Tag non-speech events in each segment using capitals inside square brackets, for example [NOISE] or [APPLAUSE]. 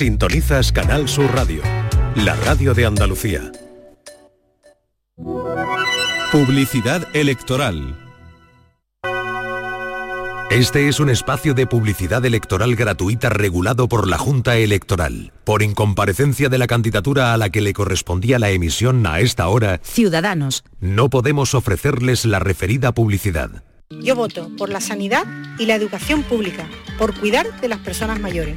Sintonizas Canal Sur Radio, la radio de Andalucía. Publicidad electoral. Este es un espacio de publicidad electoral gratuita regulado por la Junta Electoral. Por incomparecencia de la candidatura a la que le correspondía la emisión a esta hora, Ciudadanos. no podemos ofrecerles la referida publicidad. Yo voto por la sanidad y la educación pública, por cuidar de las personas mayores.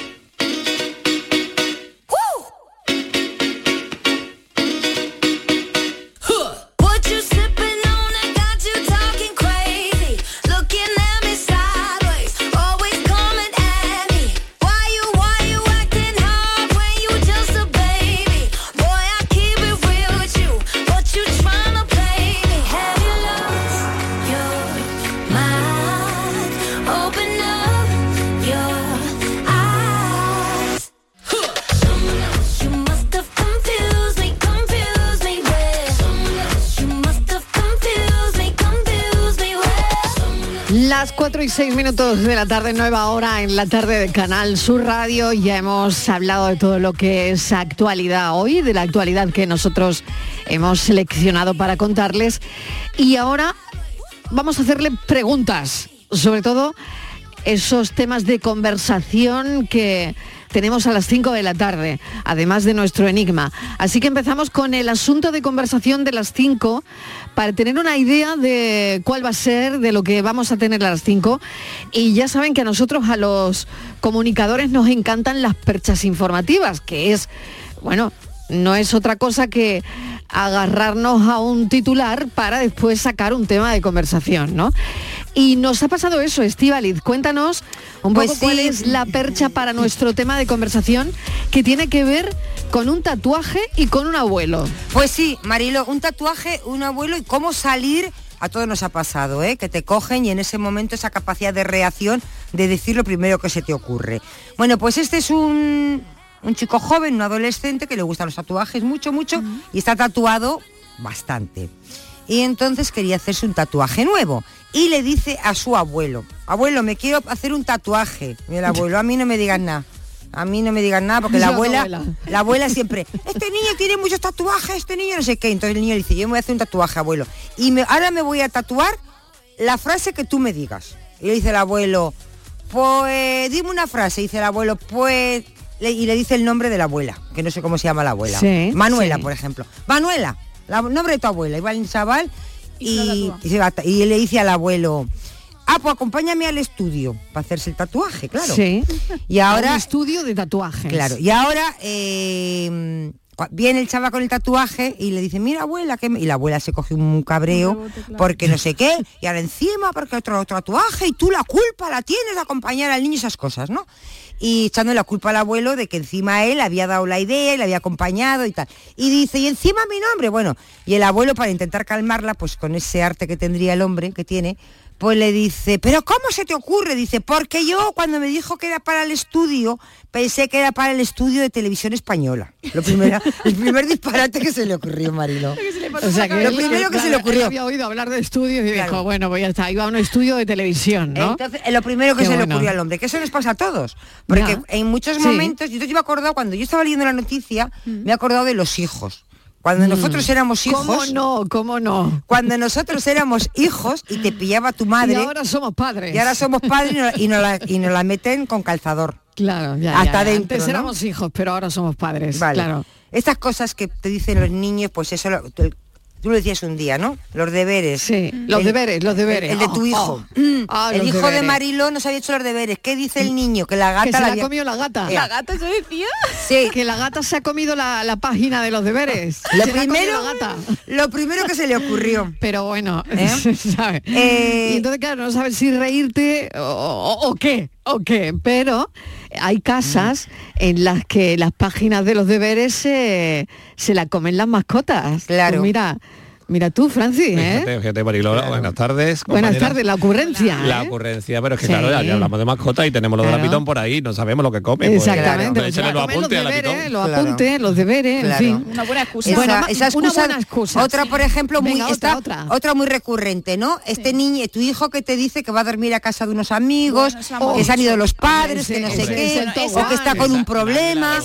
4 y 6 minutos de la tarde, nueva hora en la tarde de Canal Sur Radio. Ya hemos hablado de todo lo que es actualidad hoy, de la actualidad que nosotros hemos seleccionado para contarles. Y ahora vamos a hacerle preguntas, sobre todo esos temas de conversación que tenemos a las 5 de la tarde, además de nuestro enigma. Así que empezamos con el asunto de conversación de las 5 para tener una idea de cuál va a ser, de lo que vamos a tener a las 5. Y ya saben que a nosotros, a los comunicadores, nos encantan las perchas informativas, que es, bueno, no es otra cosa que agarrarnos a un titular para después sacar un tema de conversación, ¿no? Y nos ha pasado eso, Estivaliz. Cuéntanos un Pues poco cuál sí. es la percha para nuestro tema de conversación que tiene que ver con un tatuaje y con un abuelo. Pues sí, Marilo, un tatuaje, un abuelo y cómo salir, a todos nos ha pasado, ¿eh? que te cogen y en ese momento esa capacidad de reacción de decir lo primero que se te ocurre. Bueno, pues este es un, un chico joven, un adolescente que le gustan los tatuajes mucho, mucho y está tatuado bastante. Y entonces quería hacerse un tatuaje nuevo y le dice a su abuelo, abuelo, me quiero hacer un tatuaje. Y el abuelo, a mí no me digas nada. A mí no me digan nada porque [LAUGHS] la abuela, la abuela siempre, este niño tiene muchos tatuajes, este niño no sé qué. Entonces el niño le dice, yo me voy a hacer un tatuaje, abuelo. Y me- ahora me voy a tatuar la frase que tú me digas. Y le dice el abuelo, pues dime una frase. Y dice el abuelo, pues... le- y le dice el nombre de la abuela, que no sé cómo se llama la abuela. Sí, Manuela, sí. por ejemplo. Manuela, la- nombre de tu abuela. El chaval y, y se le dice al abuelo, ah, pues acompáñame al estudio para hacerse el tatuaje, claro. Sí. Y A ahora... un estudio de tatuajes. Claro, y ahora eh, viene el chaval con el tatuaje y le dice, mira abuela, que me-". y la abuela se coge un cabreo porque no sé qué, y ahora encima porque otro tatuaje y tú la culpa la tienes de acompañar al niño esas cosas, ¿no? Y echando la culpa al abuelo de que encima él había dado la idea y le había acompañado y tal. Y dice, y encima mi nombre, bueno, y el abuelo para intentar calmarla, pues con ese arte que tendría el hombre que tiene, pues le dice, pero ¿cómo se te ocurre? Dice, porque yo cuando me dijo que era para el estudio, pensé que era para el estudio de televisión española. Lo primero, [LAUGHS] el primer disparate que se le ocurrió, Marilo. [LAUGHS] O sea, que lo primero que se le ocurrió. había oído hablar de estudios y Claro. dijo, bueno, pues ya está, iba a un estudio de televisión, ¿no? Entonces, lo primero que Qué se le ocurrió al hombre, que eso nos pasa a todos. Porque Ya. en muchos Sí. momentos, yo me he acordado, cuando yo estaba leyendo la noticia, me he acordado de los hijos. Cuando nosotros éramos hijos. Mm. ¿Cómo no? ¿Cómo no? Cuando nosotros éramos hijos y te pillaba tu madre. Y ahora somos padres. Y ahora somos padres y nos, y nos la, y nos la meten con calzador. Claro, ya, Hasta ya. dentro, Antes ¿no? éramos hijos, pero ahora somos padres. Vale. Claro. Estas cosas que te dicen los niños, pues eso, lo- tú, lo decías un día, ¿no? Los deberes. Sí, los deberes, los deberes. El, el de tu Oh, hijo. oh. Mm, Ah, el hijo de deberes. Mariló no se había hecho los deberes. ¿Qué dice el niño? Que la gata que se la había- comió la gata. La gata se decía? Sí. Que la gata se ha comido la, la página de los deberes. [LAUGHS] Lo Se primero- la gata. Lo primero que se le ocurrió. Pero bueno, [LAUGHS] ¿Eh? [LAUGHS] ¿sabes? Eh, y entonces, claro, no sabes si reírte o, o- o qué. o qué, pero hay casas en las que las páginas de los deberes se, se la comen las mascotas. Claro. Tú mira, mira tú, Francis, ¿eh? Fíjate, buenas tardes. Buenas tardes, la ocurrencia. La ¿eh? ocurrencia, pero es que Sí. claro, ya, ya hablamos de mascotas y tenemos lo de la Claro. pitón por ahí, no sabemos lo que come. pues, Exactamente, pues, la los los apuntes a la deberes, los Claro. apuntes, los deberes, Claro. en fin. Una buena excusa. Esa, Bueno, esa una excusa, buena excusa. Otra, por ejemplo, muy, Venga, otra, esta- otra. otra muy recurrente, ¿no? Este niño, tu hijo que te dice que va a dormir a casa de unos amigos, Bueno, que se han ido los padres, que no sé qué, o que está con un problema.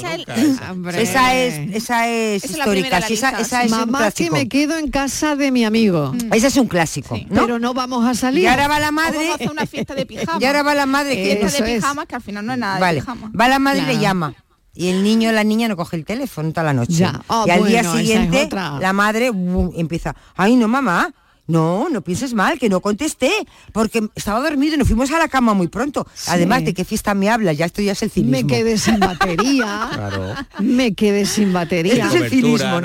esa es histórica, esa, es Mamá que me quedo en casa de mi amigo, Ese es un clásico, ¿no? pero no vamos a salir. Y ahora va la O vamos madre, a hacer una fiesta de pijama. [LAUGHS] y ahora va la madre que fiesta de es. que al final no es nada Vale, de pijama. va la madre y le llama. Y el niño o la niña no coge el teléfono toda la noche. Ya. Ah, y al bueno, día es siguiente otra. la madre empieza, ay no mamá, no, no pienses mal, que no contesté, porque estaba dormido y nos fuimos a la cama muy pronto. Además de qué fiesta me hablas, ya esto ya es el cinismo. me quedé sin batería. [LAUGHS] Claro. Me quedé sin batería. Esto es el cinismo, Eh,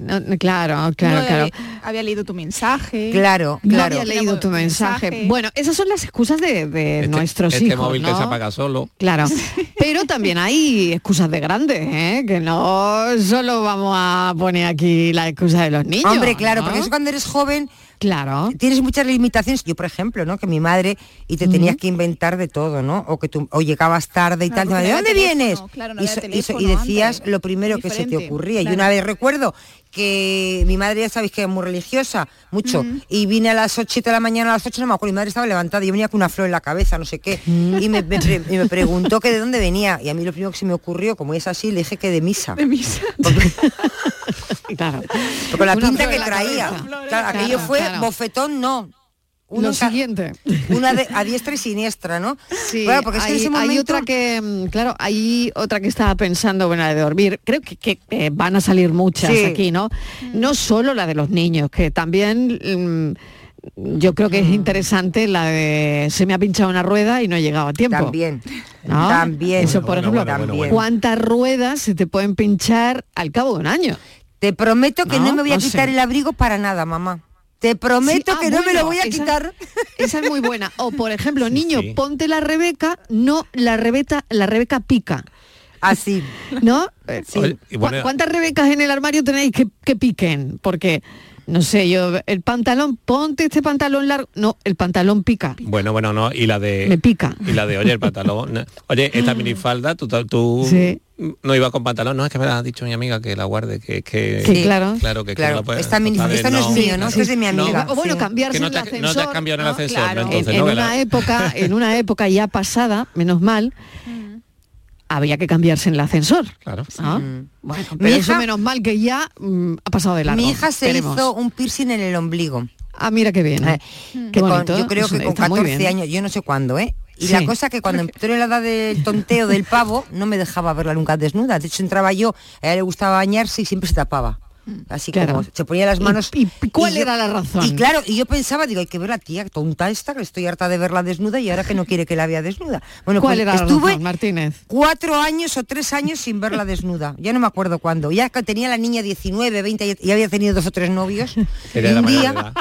no, claro, claro, No claro. había, había leído tu mensaje. Claro, No claro. había leído tu mensaje. mensaje. Bueno, esas son las excusas de, de Este- nuestros este hijos, móvil ¿no? que se apaga solo. Claro. Pero también hay excusas de grandes, ¿eh? Que no solo vamos a poner aquí la excusa de los niños. Hombre, claro, ¿no? porque eso cuando eres joven Claro. tienes muchas limitaciones. Yo, por ejemplo, ¿no? Que mi madre y te tenías que inventar de todo, ¿no? O que tú o llegabas tarde y Claro, tal. ¿De dónde vienes? teléfono, claro, no y, so- y so- y decías antes. lo primero que se te ocurría. Y claro. una vez recuerdo que mi madre ya sabéis que es muy religiosa, mucho, y vine a las 8 de la mañana a las 8, no me acuerdo, mi madre estaba levantada y yo venía con una flor en la cabeza, no sé qué, y me, me pre- y me preguntó que de dónde venía. Y a mí lo primero que se me ocurrió, como es así, le dije que de misa. De misa. [LAUGHS] Claro. Con la Una pinta que traía. cabeza. Claro, Claro, aquello fue claro. bofetón, no. Uno siguiente. Una de, a diestra y siniestra, ¿no? Sí, Claro, porque es que hay, en ese hay otra que, mm, claro, hay otra que estaba pensando, bueno, la de dormir. Creo que, que, eh, van a salir muchas Sí. aquí, ¿no? No solo la de los niños, que también mm, yo creo que es interesante la de se me ha pinchado una rueda y no he llegado a tiempo. También, ¿no? también. Eso, por Bueno, ejemplo, bueno, bueno, bueno. ¿cuántas ruedas se te pueden pinchar al cabo de un año? Te prometo que no, No, me voy a no sé. quitar el abrigo para nada, mamá. Te prometo Sí, ah, que no me lo voy a esa- quitar. Esa es muy buena. O por ejemplo, Sí, niño, sí. ponte la Rebeca, no la Rebeca, la Rebeca pica. Así. ¿No? Eh, Oye, y ¿Cu- bueno- ¿Cuántas Rebecas en el armario tenéis que, que piquen? Porque, no sé, yo, el pantalón, ponte este pantalón largo. No, el pantalón pica. Bueno, bueno, no, y la de... Me pica. Y la de, oye, el pantalón. no. Oye, esta minifalda, tú, tú Sí. no ibas con pantalón, no, es que me la ha dicho mi amiga que la guarde, que... que Sí, claro. Claro, que, que Claro, no la puede- esta mini- padre, esto no es mío, ¿no? Sí. Es de mi amiga. O bueno, sí. cambiarse Que no te- el no te ascensor. has cambiado en el ascensor, ¿no? En- Entonces, en, no, que una la- época, en una época ya pasada, menos mal, había que cambiarse en el ascensor. Claro. ¿no? Mm. Bueno, pero eso menos mal que ya mm, ha pasado de largo. Mi hija se hizo un piercing en el ombligo. Ah, mira qué bien. Eh, Qué que con- bonito. yo creo Eso que con está muy 14 bien. años, yo no sé cuándo, ¿eh? Y Sí. la cosa que cuando [LAUGHS] entró en la edad del tonteo del pavo, no me dejaba verla nunca desnuda. De hecho, entraba yo, a ella le gustaba bañarse y siempre se tapaba. Así Claro. como se ponía las manos. ¿Y- y cuál yo- era la razón? Y claro, y yo pensaba, digo, hay que ver la tía tonta esta, que estoy harta de verla desnuda y ahora que no quiere que la vea desnuda. Bueno, ¿Cuál pues era la estuve razón, Martínez? cuatro años o tres años sin verla desnuda. Ya no me acuerdo cuándo. Ya que tenía la niña 19, 20, y había tenido dos o tres novios. [LAUGHS] Y Era la un día,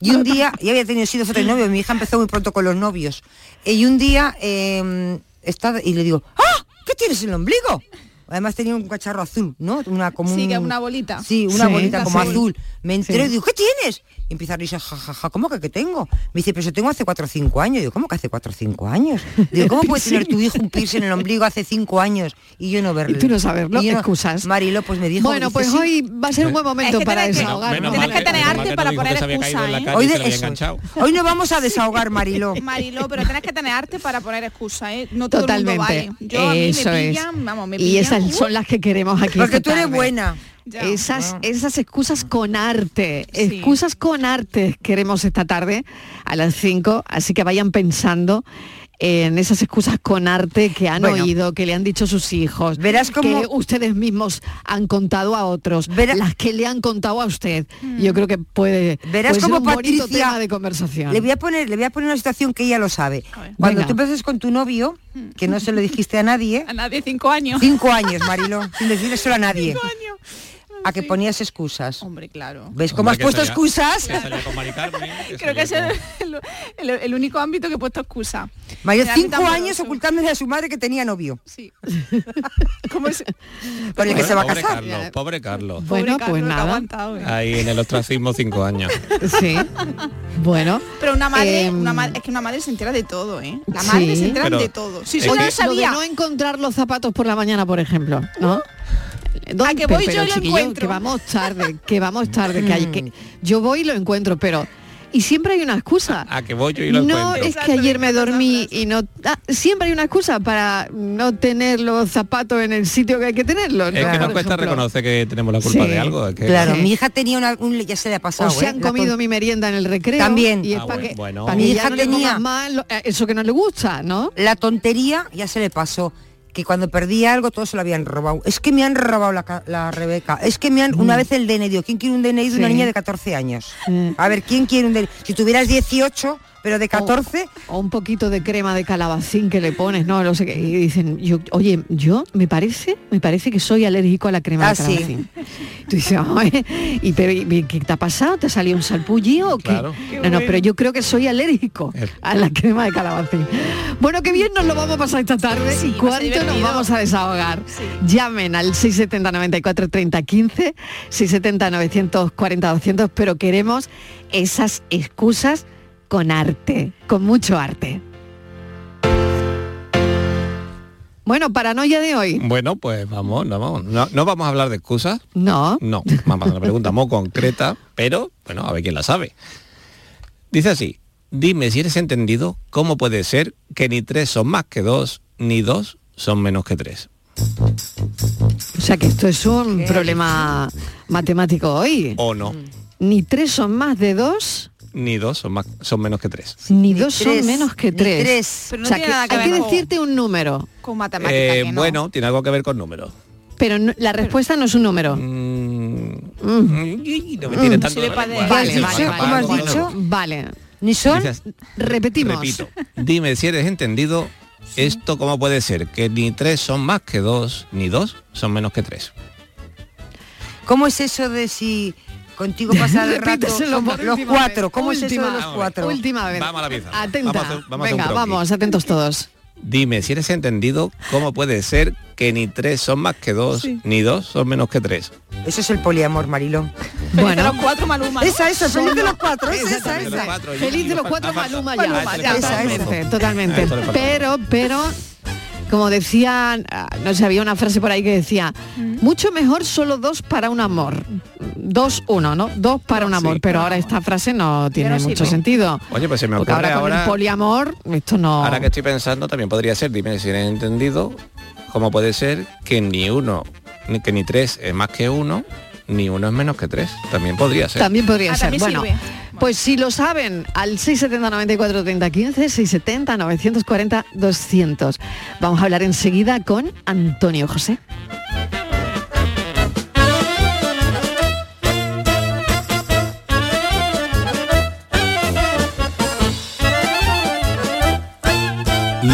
y un día, ya había tenido sido fotos de novio, mi hija empezó muy pronto con los novios. Y un día eh, estaba, y le digo, ¡ah! ¿Qué tienes en el ombligo? Además tenía un cacharro azul, ¿no? Una como Sí, un- que una bolita. Sí, una Sí, bolita como azul. azul. Me entré Sí. y digo, ¿qué tienes? Y empieza a reírse, jajaja, ¿cómo que qué tengo? Me dice, pero eso tengo hace 4 o 5 años. Digo, ¿cómo que hace 4 o 5 años? Digo, ¿cómo puede tener tu hijo un piercing en el ombligo hace 5 años y yo no verlo? Y tú no saberlo, Y yo excusas. Marilo, pues me dijo... Bueno, dice, pues "Sí". hoy va a ser un buen momento Es que para Tienes que tener arte para poner excusa, Hoy, de eso. no vamos a desahogar, [LAUGHS] Marilo. Marilo, pero tienes que tener arte para poner excusa, ¿eh? No todo Totalmente. el mundo vale. Yo a mí me es. pillan, vamos, me y pillan. Esas son las que queremos aquí. Porque tú eres tarde. buena. ya. Esas, esas excusas con arte, Sí. excusas con arte queremos esta tarde a las 5, así que vayan pensando en esas excusas con arte que han Bueno. oído, que le han dicho sus hijos, Verás cómo- que ustedes mismos han contado a otros, Verá- las que le han contado a usted. Yo creo que puede, Verás puede ser un bonito Patricia- tema de conversación. Le voy a poner, le voy a poner una situación que ella lo sabe. Cuando Venga. tú empezaste con tu novio, que no se lo dijiste a nadie, [LAUGHS] A nadie cinco años. cinco años, Marilo, sin decirle solo a nadie. A que ponías excusas. Hombre, claro. ¿Ves cómo has Hombre, puesto salía- excusas? [LAUGHS] Creo que es el, el- el único ámbito que he puesto excusa. Mayor cinco años moroso. ocultándole a su madre que tenía novio. Sí. [LAUGHS] ¿Cómo es? Con el que se va a pobre casar. Carlos, pobre Carlos. Bueno, Pobre Carlos, pues ha nada. aguantado, ¿eh? Ahí en el ostracismo cinco años. [LAUGHS] Sí. Bueno. Pero una madre, Em, una ma- es que una madre se entera de todo, ¿eh? La madre Sí. se entera Pero de todo. Si que- no sabía, Lo de no encontrar los zapatos por la mañana, por ejemplo, ¿no? ¿Dónde- A que voy yo lo encuentro. Que vamos tarde, que vamos tarde, que hay Mm. que yo voy y lo encuentro, pero y siempre hay una excusa. A que voy yo y lo no encuentro. es que ayer me dormí y no ah, siempre hay una excusa para no tener los zapatos en el sitio que hay que tenerlos. Es ¿no? que nos cuesta reconocer que tenemos la culpa Sí. de algo. es que- Claro, Sí. mi hija tenía una, un, ya se le ha pasado. O se ¿eh? han comido con- mi merienda en el recreo. También. Y es Ah, para bueno, que, bueno. pa' Mi hija no tenía- más eso que no le gusta, ¿no? La tontería ya se le pasó. Que cuando perdía algo todo se lo habían robado. Es que me han robado la, ca- la Rebeca. Es que me han. Una vez el DNI. digo, ¿Quién quiere un DNI de una Mm. Sí. niña de 14 años? Mm. A ver, ¿quién quiere un DNI? Si tuvieras 18, pero de 14, O un poquito de crema de calabacín que le pones, no, no sé qué. Y dicen, yo, oye, yo me parece, me parece que soy alérgico a la crema Ah, de sí. calabacín. Tú dices, "Ay, ¿y, pero, y qué te ha pasado? ¿Te ha salido un salpullido o qué? Claro. Qué No, no, pero yo creo que soy alérgico El- a la crema de calabacín. Bueno, qué bien nos lo vamos a pasar esta tarde Sí, y cuánto nos vamos a desahogar. Sí. Llamen al 670 94 30 15, 670 940 200, pero queremos esas excusas con arte, con mucho arte. Bueno, paranoia de hoy. Bueno, pues vamos, no, vamos. No, no vamos a hablar de excusas. No. No, vamos a hacer una pregunta muy concreta, pero bueno, a ver quién la sabe. Dice así, dime si eres entendido, ¿cómo puede ser que ni tres son más que dos, ni dos son menos que tres? O sea que esto es un problema matemático hoy. O no, Ni tres son más de dos, ni dos son, más, son menos que tres. ni, Ni dos tres, son menos que tres. tres. Pero no o sea tiene que nada que hay que ver decirte un número, con matemática Eh, que no. Bueno, tiene algo que ver con números. pero no- la respuesta no es un número. Mm, Mm. y no me tiene tanto Sirve pa' de- recuerdo. Vale, ¿Qué has vale, dicho? vale, ¿Cómo has vale. dicho? Vale. ni son. Dices, Repetimos. Repito, [LAUGHS] dime si eres entendido, esto cómo puede ser, que ni tres son más que dos, ni dos son menos que tres. ¿Cómo es eso de si contigo pasa el [LAUGHS] rato los cuatro? vez, ¿Cómo es eso de última los vez. cuatro? Última vez. Vamos a la pieza. Atenta. Vamos a hacer- Venga, vamos, atentos todos. Dime si eres entendido, cómo puede ser que ni tres son más que dos, Sí. ni dos son menos que tres. Eso es el poliamor, Marilón. De Bueno. los cuatro Maluma. Esa, esa, feliz de los cuatro, es esa, esa. Feliz de los cuatro Maluma ya. Maluma, ya, esa, totalmente, esa. Pero, pero, como decían, ah, no sé, había una frase por ahí que decía, mucho mejor solo dos para un amor. Dos, uno, ¿no? Dos para un amor. Sí. Pero ahora esta frase no tiene mucho sentido. Oye, pues se me ocurre ahora con ahora, el poliamor, esto no... ahora que estoy pensando, también podría ser, dime si eres entendido, cómo puede ser que ni uno, ni que ni tres es más que uno, ni uno es menos que tres. También podría ser. También podría Ah, ser. también Bueno, sirve. pues si lo saben, al 670 94 30 15, 670 940 200. Vamos a hablar enseguida con Antonio José.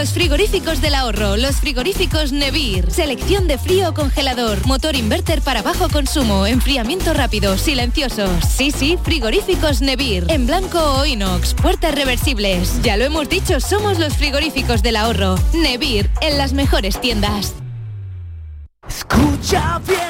Los frigoríficos del ahorro, los frigoríficos Nevir, selección de frío congelador, motor inverter para bajo consumo, enfriamiento rápido, silenciosos. Sí, sí, frigoríficos Nevir, en blanco o inox, puertas reversibles. Ya lo hemos dicho, somos los frigoríficos del ahorro. Nevir, en las mejores tiendas. Escucha bien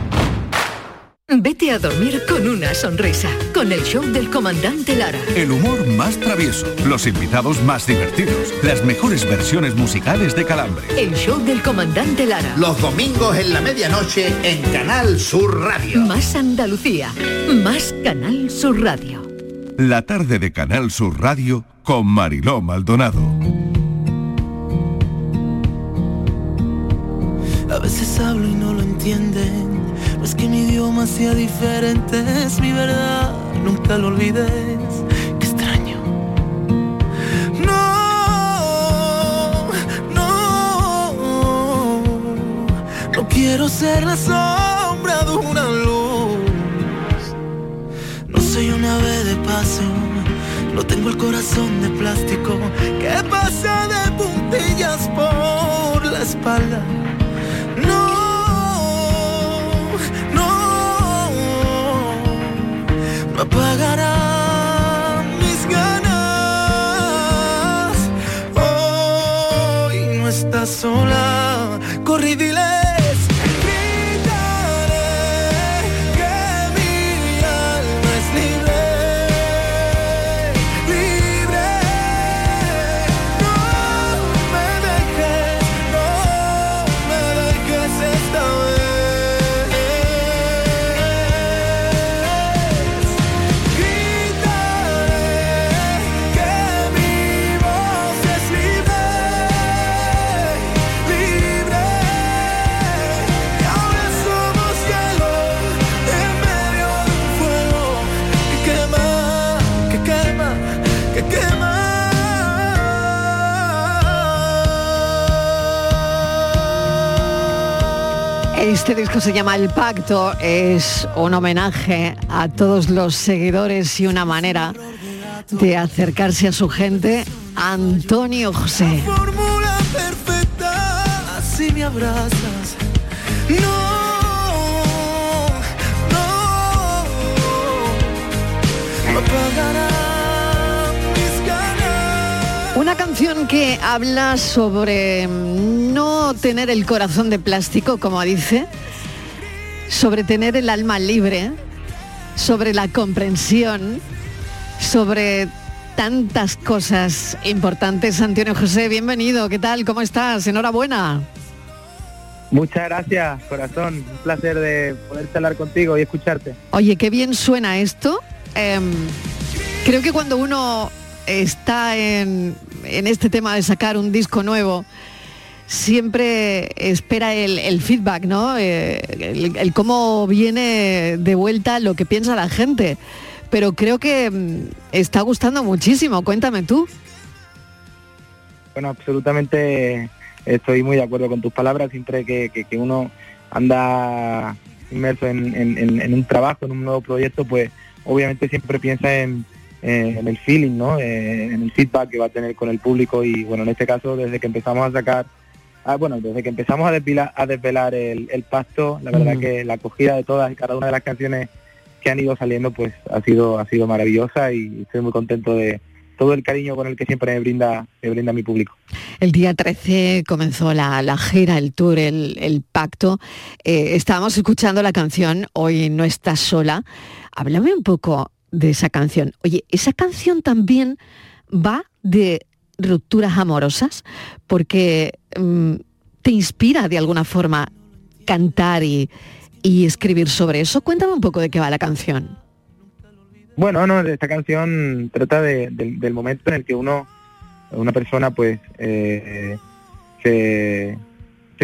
Vete a dormir con una sonrisa, con el show del comandante Lara. El humor más travieso, los invitados más divertidos, las mejores versiones musicales de Calambre. El show del comandante Lara. Los domingos en la medianoche en Canal Sur Radio. Más Andalucía, más Canal Sur Radio. La tarde de Canal Sur Radio con Mariló Maldonado. A veces hablo y no lo entienden. Es que mi idioma sea diferente, es mi verdad. Nunca lo olvides. Qué extraño. No, no. No quiero ser la sombra de una luz. No soy una ave de paso. No tengo el corazón de plástico que pasa de puntillas por la espalda. No apagará Este disco se llama El Pacto, es un homenaje a todos los seguidores y una manera de acercarse a su gente. Antonio José. no, no Una canción que habla sobre no tener el corazón de plástico, como dice, sobre tener el alma libre, sobre la comprensión, sobre tantas cosas importantes. Antonio José, bienvenido. ¿Qué tal? ¿Cómo estás? Enhorabuena. Muchas gracias, corazón. Un placer de poder charlar contigo y escucharte. Oye, qué bien suena esto. Em, creo que cuando uno está en, en este tema de sacar un disco nuevo, siempre espera el, feedback, ¿no? Eh, el, cómo viene de vuelta lo que piensa la gente. Pero creo que mm, está gustando muchísimo. Cuéntame tú. Bueno, absolutamente estoy muy de acuerdo con tus palabras. Siempre que, uno anda inmerso en- en un trabajo, en un nuevo proyecto, pues obviamente siempre piensa en, eh, en el feeling, ¿no? Eh, en el feedback que va a tener con el público y bueno, en este caso desde que empezamos a sacar, ah, bueno, desde que empezamos a desvelar, a desvelar el, el pacto, la verdad Mm. que la acogida de todas y cada una de las canciones que han ido saliendo pues ha sido ha sido maravillosa y estoy muy contento de todo el cariño con el que siempre me brinda me brinda mi público. El día 13 comenzó la, la gira, el tour, el, el pacto. Eh, estábamos escuchando la canción Hoy no estás sola. Háblame un poco de esa canción. Oye, esa canción también va de rupturas amorosas porque mm, te inspira de alguna forma cantar y, y escribir sobre eso. Cuéntame un poco de qué va la canción. Bueno, no, esta canción trata de- del- momento en el que uno, una persona, pues, eh, se,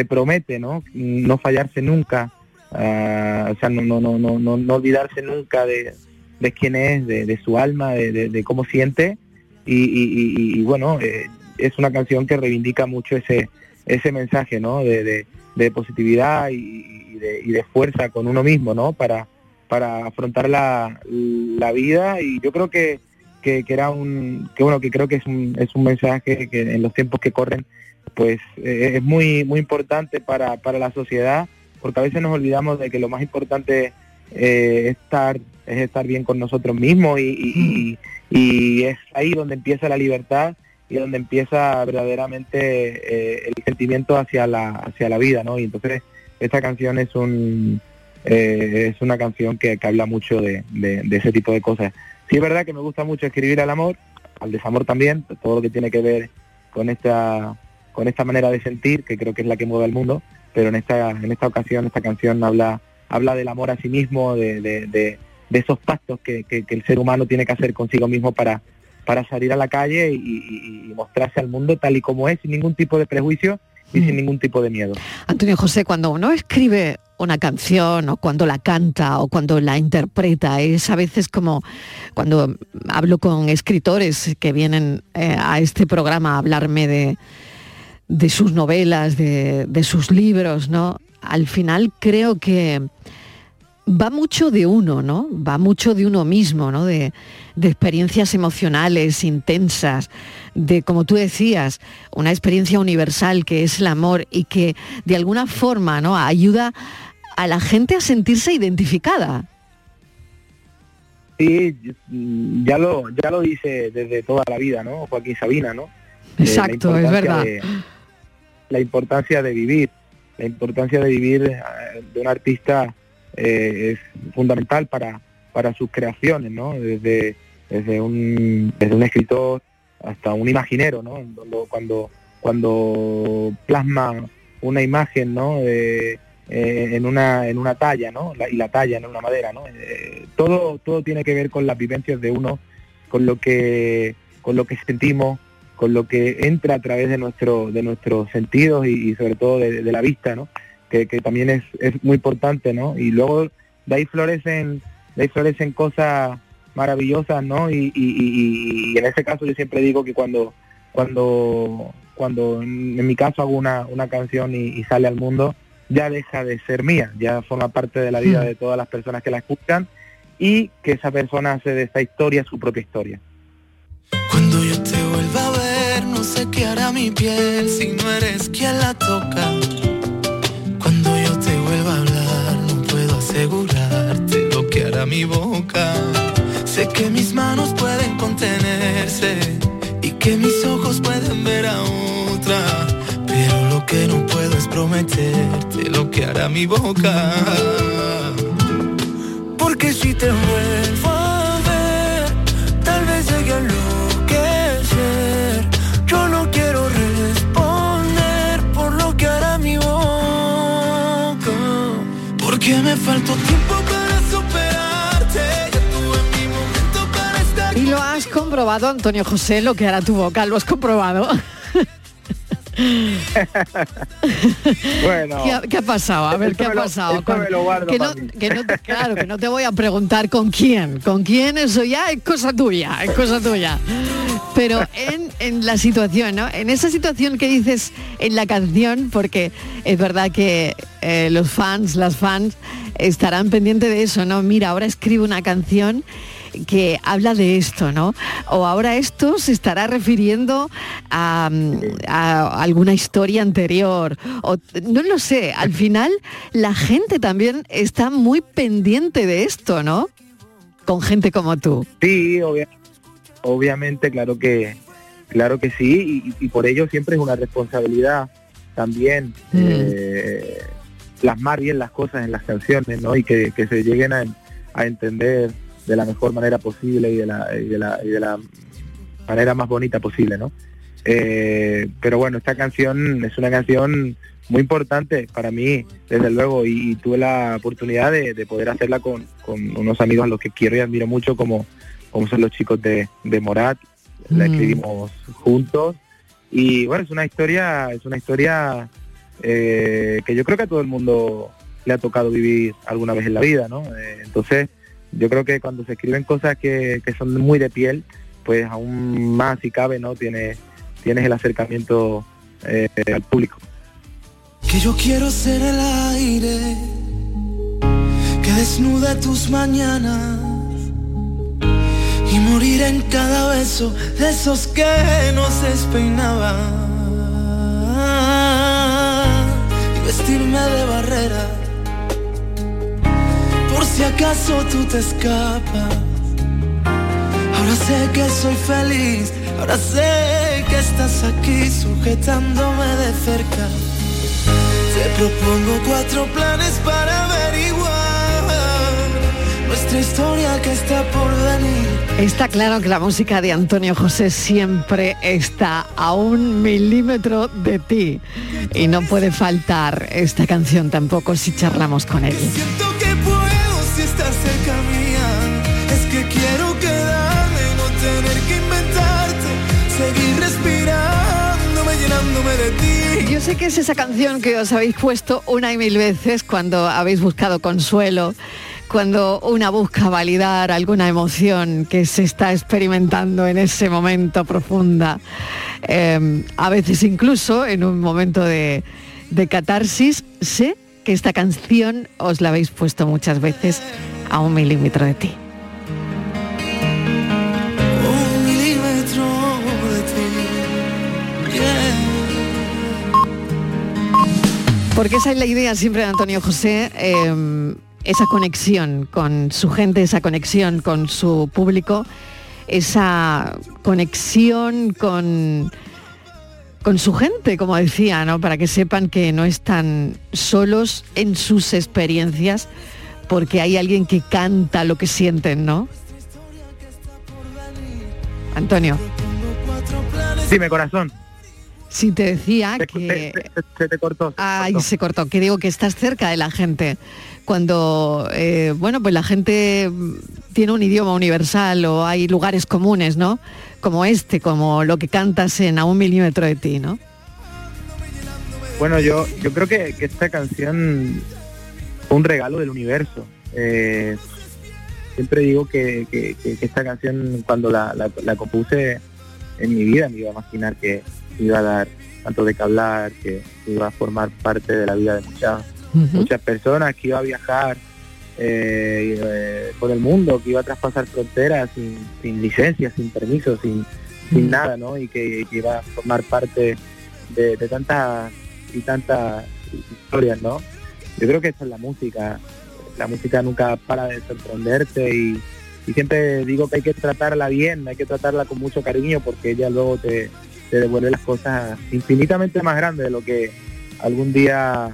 promete, ¿no? No fallarse nunca, ah, o sea, no, no, no, no, no olvidarse nunca de, de quién es, de, de su alma, de, de- cómo siente, y, y- y- y, bueno, eh, es una canción que reivindica mucho ese, ese mensaje, ¿no? De, positividad y, de, fuerza con uno mismo, ¿no? Para, para afrontar la, la vida y yo creo que, que, que era un que bueno que creo que es un, es un mensaje que en los tiempos que corren pues eh, es muy muy importante para, para la sociedad, porque a veces nos olvidamos de que lo más importante eh, es estar es estar bien con nosotros mismos y, y- y- y es ahí donde empieza la libertad y donde empieza verdaderamente eh, el sentimiento hacia la hacia la vida, ¿no? Y entonces esta canción es un eh, es una canción que, que habla mucho de, de- de ese tipo de cosas. Sí es verdad que me gusta mucho escribir al amor, al desamor también, todo lo que tiene que ver con esta con esta manera de sentir, que creo que es la que mueve al mundo, pero en esta en esta ocasión esta canción habla habla del amor a sí mismo, de, de- de- esos pactos que, que- que el ser humano tiene que hacer consigo mismo para para salir a la calle y, y- y mostrarse al mundo tal y como es, sin ningún tipo de prejuicio y sin ningún tipo de miedo. Antonio José, cuando uno escribe una canción o cuando la canta o cuando la interpreta, es a veces como cuando hablo con escritores que vienen eh, a este programa a hablarme de, de sus novelas, de, de sus libros, ¿no? Al final creo que va mucho de uno, ¿no? Va mucho de uno mismo, ¿no? De, de experiencias emocionales intensas, de, como tú decías, una experiencia universal que es el amor y que de alguna forma, ¿no? Ayuda a la gente a sentirse identificada. Sí, ya lo ya lo dice desde toda la vida, ¿no? Joaquín Sabina, ¿no? Eh, Exacto, es verdad. de- la importancia de vivir, la importancia de vivir eh, de un artista eh, es fundamental para, para sus creaciones, ¿no? Desde, desde, un, desde un escritor hasta un imaginero, ¿no? Cuando, cuando, plasma una imagen, ¿no? Eh, en una en una talla, ¿no? La- y la talla en una madera, ¿no? Eh, todo todo tiene que ver con las vivencias de uno, con lo que con lo que sentimos, con lo que entra a través de nuestro de nuestros sentidos y, y sobre todo de, de la vista, ¿no? Que, que también es, es muy importante, ¿no? Y luego de ahí florecen de ahí florecen cosas maravillosas, ¿no? Y, y- y- y en ese caso yo siempre digo que cuando cuando cuando en, mi caso hago una, una canción y, y sale al mundo ya deja de ser mía, ya forma parte de la vida de todas las personas que la escuchan y que esa persona hace de esta historia su propia historia. Cuando yo te vuelva a ver, no sé qué hará mi piel si no eres quien la toca. Asegurarte lo que hará mi boca. Sé que mis manos pueden contenerse y que mis ojos pueden ver a otra. Pero lo que no puedo es prometerte lo que hará mi boca. Porque si te vuelvo Porque me faltó tiempo para superarte. Y lo has comprobado, Antonio José, lo que hará tu boca, lo has comprobado. [LAUGHS] Bueno, ¿Qué ha, qué ha pasado? A ver, ¿qué ha pasado? lo que no, que [LAUGHS] claro, que no te voy a preguntar con quién. Con quién, eso ya es cosa tuya, es cosa tuya. Pero en, en la situación, ¿no? En esa situación que dices en la canción, porque es verdad que eh, los fans, las fans, estarán pendientes de eso, ¿no? Mira, ahora escribo una canción que habla de esto, ¿no? O ahora esto se estará refiriendo a, mm, a alguna historia anterior, o no lo sé, al final la gente también está muy pendiente de esto, ¿no? Con gente como tú. Sí, obvia- obviamente, claro que, claro que sí, y, y por ello siempre es una responsabilidad también eh, plasmar bien las cosas en las canciones, ¿no? Y que, que se lleguen a, a entender de la mejor manera posible y de la, y de la, y de la manera más bonita posible, ¿no? Eh, pero bueno, esta canción es una canción muy importante para mí, desde luego, y, y tuve la oportunidad de, de poder hacerla con, con unos amigos a los que quiero y admiro mucho, como, como son los chicos de, de Morat, la Mm. escribimos juntos, y bueno, es una historia, es una historia eh, que yo creo que a todo el mundo le ha tocado vivir alguna vez en la vida, ¿no? Eh, entonces, yo creo que cuando se escriben cosas que, que son muy de piel, pues aún más si cabe, ¿no? Tienes, tienes el acercamiento eh, al público. Que yo quiero ser el aire que desnuda tus mañanas y morir en cada beso de esos que nos despeinaban. hacerme de barrera. Si acaso tú te escapas. Ahora sé que soy feliz, ahora sé que estás aquí sujetándome de cerca. Te propongo cuatro planes para averiguar nuestra historia que está por venir. Está claro que la música de Antonio José siempre está a un milímetro de ti y no puede faltar esta canción tampoco si charlamos con él. Sé que es esa canción que os habéis puesto una y mil veces cuando habéis buscado consuelo, cuando una busca validar alguna emoción que se está experimentando en ese momento profunda, eh, a veces incluso en un momento de catarsis. Sé que esta canción os la habéis puesto muchas veces a un milímetro de ti. Porque esa es la idea siempre de Antonio José, eh, esa conexión con su gente, esa conexión con su público, esa conexión con, con su gente, como decía, ¿no? Para que sepan que no están solos en sus experiencias, porque hay alguien que canta lo que sienten, ¿no? Antonio, Dime, corazón. Si te decía Se, que... se- se- se te cortó. Ay, cortó. se cortó, que digo que estás cerca de la gente. Cuando, eh, bueno, pues la gente tiene un idioma universal o hay lugares comunes, ¿no? Como este, como lo que cantas en A un milímetro de ti, ¿no? Bueno, yo, yo creo que, que esta canción fue un regalo del universo. Eh, siempre digo que, que- que- que esta canción, cuando la, la- la compuse en mi vida, me iba a imaginar que iba a dar tanto de que hablar, que iba a formar parte de la vida de muchas, muchas personas, que iba a viajar eh, eh, por el mundo, que iba a traspasar fronteras sin, sin licencia, sin permiso, sin, sin nada, ¿no? Y que, que iba a formar parte de, de tantas y tantas historias, ¿no? Yo creo que esa es la música. La música nunca para de sorprenderte y, y siempre digo que hay que tratarla bien, hay que tratarla con mucho cariño porque ella luego te, te devuelve las cosas infinitamente más grandes de lo que algún día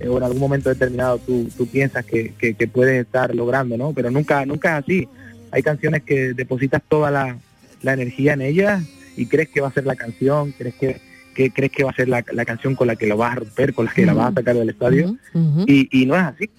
eh, o en algún momento determinado tú, tú piensas que, que- que puedes estar logrando, ¿no? Pero nunca, nunca es así. Hay canciones que depositas toda la, la energía en ellas y crees que va a ser la canción, crees que, que crees que va a ser la, la canción con la que lo vas a romper, con la que la vas a sacar del estadio y, y no es así.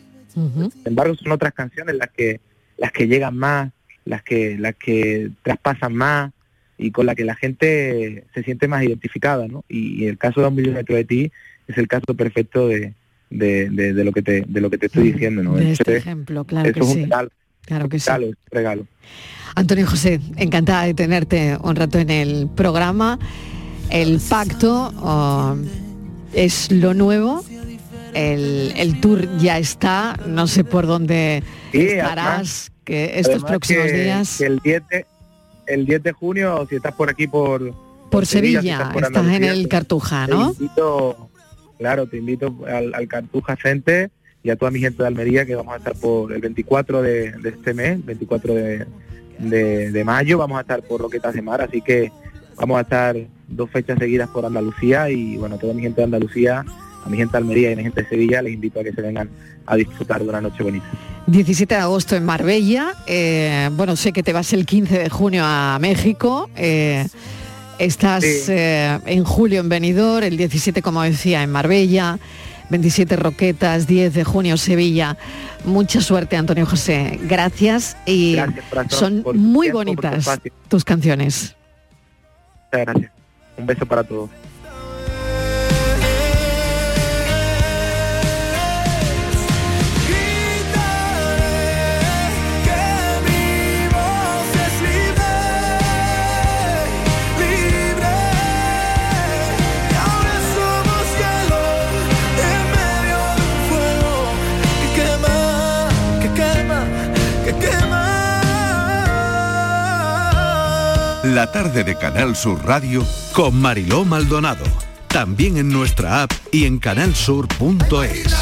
Sin embargo, son otras canciones las que las que llegan más, las que las que traspasan más y con la que la gente se siente más identificada, ¿no? Y, y el caso de un milímetro de ti es el caso perfecto de, de, de- de lo que te de lo que te estoy diciendo, ¿no? De este es- ejemplo, claro que es un sí. regalo, Claro que sí. regalo. Antonio José, encantada de tenerte un rato en el programa. El pacto oh, es lo nuevo. El, el tour ya está. No sé por dónde Sí, estarás. además- que estos próximos que- días que el 10 de, el 10 de junio, si estás por aquí por por Sevilla, estás por estás en el te- Cartuja, te ¿no? invito, claro, te invito al, al Cartuja Center y a toda mi gente de Almería que vamos a estar por el 24 de, de este mes, 24 de, de- de mayo, vamos a estar por Roquetas de Mar, así que vamos a estar dos fechas seguidas por Andalucía y bueno, toda mi gente de Andalucía, a mi gente de Almería y a mi gente de Sevilla les invito a que se vengan a disfrutar de una noche bonita. 17 de agosto en Marbella. eh, bueno, sé que te vas el 15 de junio a México. eh, estás Sí. eh, en julio en Benidorm, el 17, como decía, en Marbella. 27 Roquetas, 10 de junio Sevilla. Mucha suerte, Antonio José. Gracias y Gracias, corazón, son muy tiempo, bonitas tus canciones. Muchas gracias. Un beso para todos. La tarde de Canal Sur Radio con Mariló Maldonado. también en nuestra app y en canalsur.es.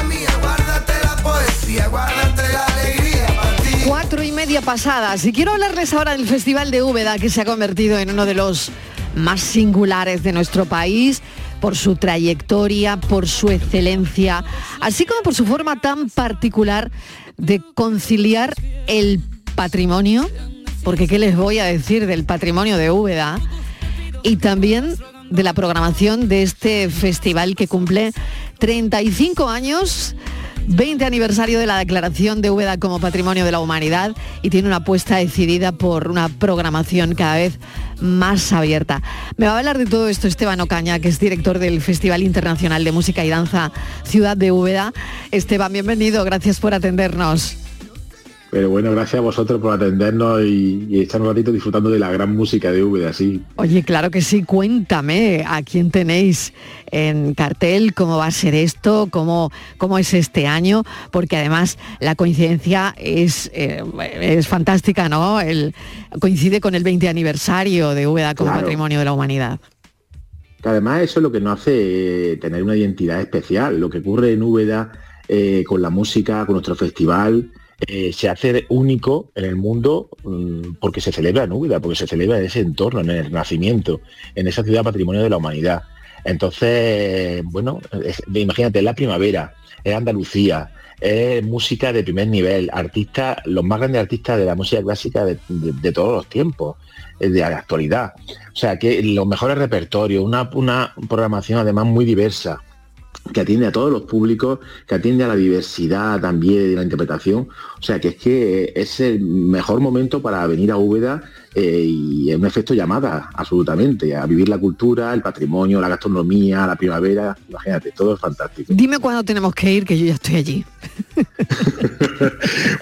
Cuatro y media pasadas. Y quiero hablarles ahora del Festival de Úbeda, que se ha convertido en uno de los más singulares de nuestro país por su trayectoria, por su excelencia, así como por su forma tan particular de conciliar el patrimonio, porque qué les voy a decir del patrimonio de Úbeda, y también de la programación de este festival que cumple 35 años 20 aniversario de la declaración de Úbeda como Patrimonio de la Humanidad y tiene una apuesta decidida por una programación cada vez más abierta. Me va a hablar de todo esto Esteban Ocaña, que es director del Festival Internacional de Música y Danza Ciudad de Úbeda. Esteban, bienvenido, gracias por atendernos. Pero bueno, gracias a vosotros por atendernos y, y estar un ratito disfrutando de la gran música de Úbeda, sí. Oye, claro que sí, cuéntame a quién tenéis en cartel, cómo va a ser esto, cómo, cómo es este año, porque además la coincidencia es, eh, es fantástica, ¿no? El, coincide con el 20 aniversario de Úbeda como Claro. Patrimonio de la Humanidad. Que además eso es lo que nos hace eh, tener una identidad especial. Lo que ocurre en Úbeda eh, con la música, con nuestro festival, eh, se hace único en el mundo mm, porque se celebra en Úbeda, porque se celebra en ese entorno, en el Renacimiento, en esa ciudad patrimonio de la humanidad. Entonces, bueno, es- imagínate, la primavera, es Andalucía, es música de primer nivel, artistas, los más grandes artistas de la música clásica de, todos los tiempos, eh, de la actualidad. O sea, que los mejores repertorios, una programación además muy diversa que atiende a todos los públicos, que atiende a la diversidad también de la interpretación. O sea, que es que es el mejor momento para venir a Úbeda eh, y es un efecto llamada, absolutamente, a vivir la cultura, el patrimonio, la gastronomía, la primavera, imagínate, todo es fantástico. Dime cuándo tenemos que ir, que yo ya estoy allí. [LAUGHS]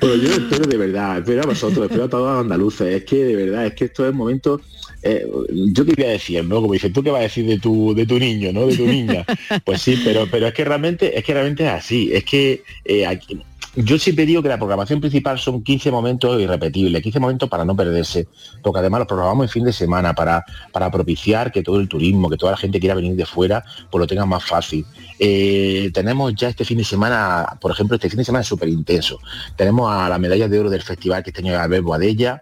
Bueno, yo espero de verdad, espero a vosotros, espero a todos los andaluces. Es que de verdad, es que esto es momento. Eh, yo qué voy a decir, ¿no? Como dices, ¿tú qué vas a decir de tu, de tu niño, ¿no? De tu niña. [LAUGHS] Pues sí, pero, pero es que realmente, es que realmente es así. Es que eh, aquí- yo siempre digo que la programación principal son 15 momentos irrepetibles, 15 momentos para no perderse, porque además los programamos en fin de semana para, para propiciar que todo el turismo, que toda la gente quiera venir de fuera, pues lo tenga más fácil. Eh, tenemos ya este fin de semana, por ejemplo, este fin de semana es súper intenso. Tenemos a la medalla de oro del festival que este año Albert Boadella,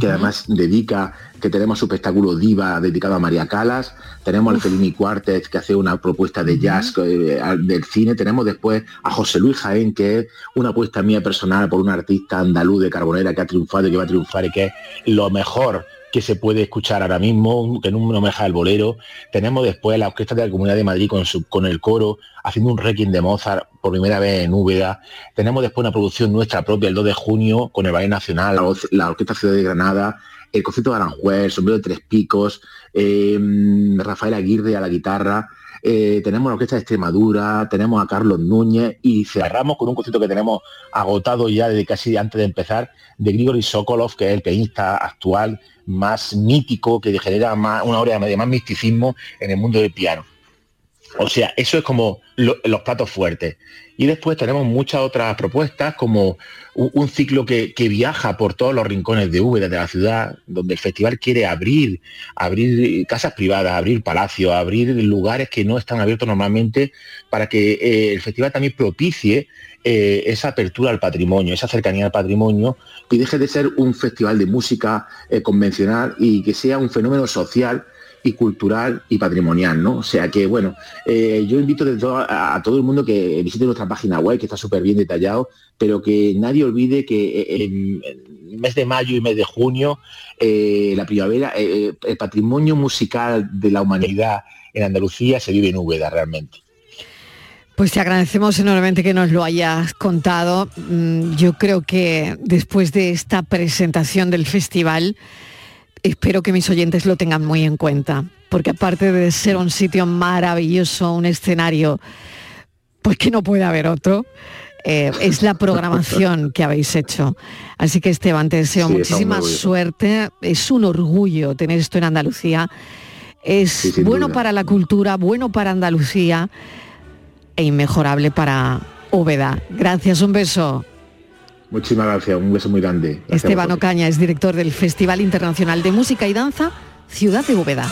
que además dedica, que tenemos su espectáculo Diva dedicado a María Calas, tenemos al Fellini Quartet que hace una propuesta de jazz eh, del cine, tenemos después a José Luis Jaén, que es una apuesta mía personal por un artista andaluz de Carbonera que ha triunfado y que va a triunfar y que es lo mejor que se puede escuchar ahora mismo, un- que no me deja el bolero. Tenemos después la Orquesta de la Comunidad de Madrid con, su- con el coro, haciendo un requiem de Mozart por primera vez en Úbeda. Tenemos después una producción nuestra propia el 2 de junio con el Ballet Nacional, la, Or- la Orquesta Ciudad de Granada, el concierto de Aranjuez, sombrero de tres picos, eh, Rafael Aguirre a la guitarra. eh, tenemos la Orquesta de Extremadura, tenemos a Carlos Núñez y cerramos con un concierto que tenemos agotado ya desde casi antes de empezar, de Grigori Sokolov, que es el pianista actual más mítico, que genera más, una hora de más misticismo en el mundo del piano. O sea, eso es como lo- los platos fuertes. Y después tenemos muchas otras propuestas, como un, ciclo que, que viaja por todos los rincones de Úbeda, de la ciudad, donde el festival quiere abrir, abrir casas privadas, abrir palacios, abrir lugares que no están abiertos normalmente, para que eh, el festival también propicie eh, esa apertura al patrimonio, esa cercanía al patrimonio, y deje de ser un festival de música eh, convencional y que sea un fenómeno social y cultural y patrimonial, ¿no? O sea que, bueno, eh, yo invito a, todo el mundo que visite nuestra página web, que está súper bien detallado, pero que nadie olvide que eh, en mes de mayo y mes de junio, la primavera, el patrimonio musical de la humanidad en Andalucía se vive en Úbeda realmente. Pues te agradecemos enormemente que nos lo hayas contado. Mm, Yo creo que después de esta presentación del festival, espero que mis oyentes lo tengan muy en cuenta, porque aparte de ser un sitio maravilloso, un escenario, pues que no puede haber otro, eh, es la programación que habéis hecho. Así que Esteban, te deseo Sí, muchísima suerte. Es un orgullo tener esto en Andalucía. Es bueno duda. para la cultura, bueno para Andalucía e inmejorable para Úbeda. Gracias, un beso. Muchísimas gracias, un beso muy grande. Gracias Esteban. Ocaña es director del Festival Internacional de Música y Danza Ciudad de Úbeda.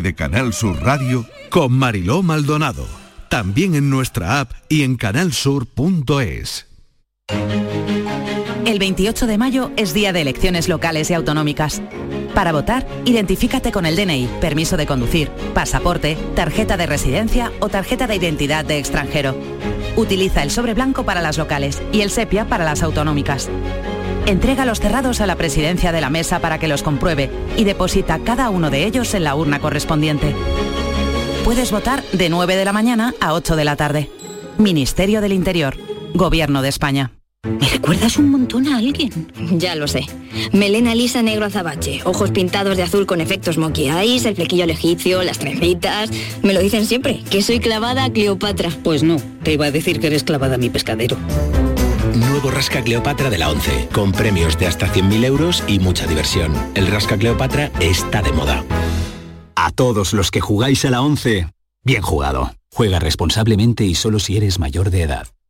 De Canal Sur Radio con Mariló Maldonado. También en nuestra app y en canalsur.es. El 28 de mayo es día de elecciones locales y autonómicas. Para votar, identifícate con el DNI, permiso de conducir, pasaporte, tarjeta de residencia o tarjeta de identidad de extranjero. Utiliza el sobre blanco para las locales y el sepia para las autonómicas. Entrega los cerrados a la presidencia de la mesa para que los compruebe y deposita cada uno de ellos en la urna correspondiente. Puedes votar de 9 de la mañana a 8 de la tarde. Ministerio del Interior, Gobierno de España. ¿Me recuerdas un montón a alguien? Ya lo sé. Melena lisa negro azabache, ojos pintados de azul con efectos monkey eyes, el flequillo al egipcio, las trencitas. Me lo dicen siempre, que soy clavada a Cleopatra. Pues no, te iba a decir que eres clavada a mi pescadero. Nuevo Rasca Cleopatra de la 11, con premios de hasta 100.000 euros y mucha diversión. El Rasca Cleopatra está de moda. A todos los que jugáis a la 11, bien jugado. Juega responsablemente y solo si eres mayor de edad.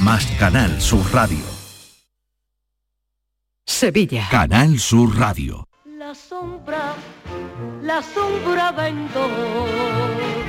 más Canal Sur Radio. Sevilla. Canal Sur Radio. La sombra, la sombra vendo.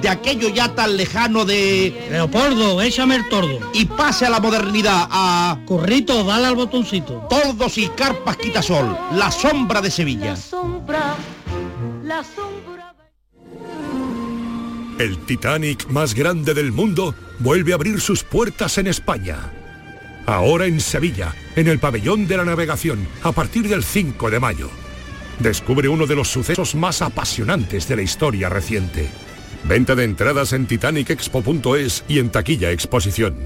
de aquello ya tan lejano de... Leopoldo, échame el tordo. Y pase a la modernidad, a... Currito, dale al botoncito. Tordos y carpas quitasol, la sombra de Sevilla. Sombra, la sombra. El Titanic más grande del mundo vuelve a abrir sus puertas en España. Ahora en Sevilla, en el pabellón de la navegación, a partir del 5 de mayo. Descubre uno de los sucesos más apasionantes de la historia reciente. Venta de entradas en titanicexpo.es y en taquilla exposición.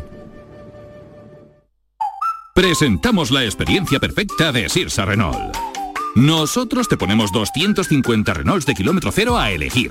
Presentamos la experiencia perfecta de Sirsa Renault. Nosotros te ponemos 250 Renaults de kilómetro cero a elegir.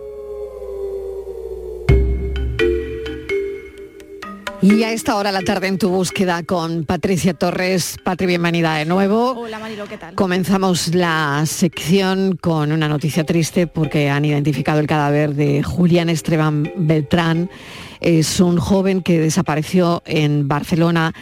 Y a esta hora la tarde en tu búsqueda con Patricia Torres. Patri, bienvenida de nuevo. Hola Marilo, ¿qué tal? Comenzamos la sección con una noticia triste porque han identificado el cadáver de Julián Esteban Beltrán. Es un joven que desapareció en Barcelona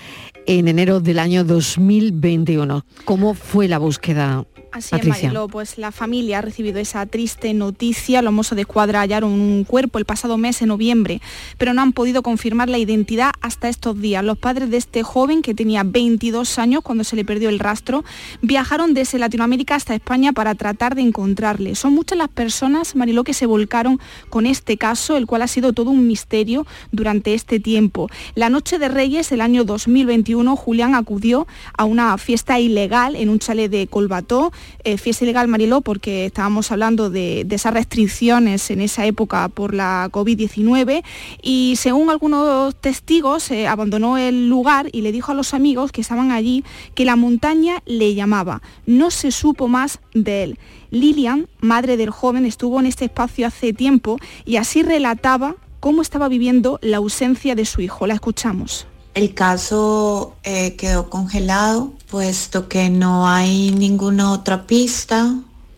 en enero del año 2021. ¿Cómo fue la búsqueda? Así es, Marilo, pues la familia ha recibido esa triste noticia. Los mozos de escuadra hallaron un cuerpo el pasado mes, en noviembre, pero no han podido confirmar la identidad hasta estos días. Los padres de este joven, que tenía 22 años cuando se le perdió el rastro, viajaron desde Latinoamérica hasta España para tratar de encontrarle. Son muchas las personas, Mariló, que se volcaron con este caso, el cual ha sido todo un misterio durante este tiempo. La noche de Reyes del año 2021, Julián acudió a una fiesta ilegal en un chalet de Colbató eh, fiesta ilegal Mariló porque estábamos hablando de, esas restricciones en esa época por la COVID-19 y según algunos testigos eh, abandonó el lugar y le dijo a los amigos que estaban allí que la montaña le llamaba. No se supo más de él. Lilian, madre del joven, estuvo en este espacio hace tiempo y así relataba cómo estaba viviendo la ausencia de su hijo. La escuchamos. El caso eh, quedó congelado, puesto que no hay ninguna otra pista,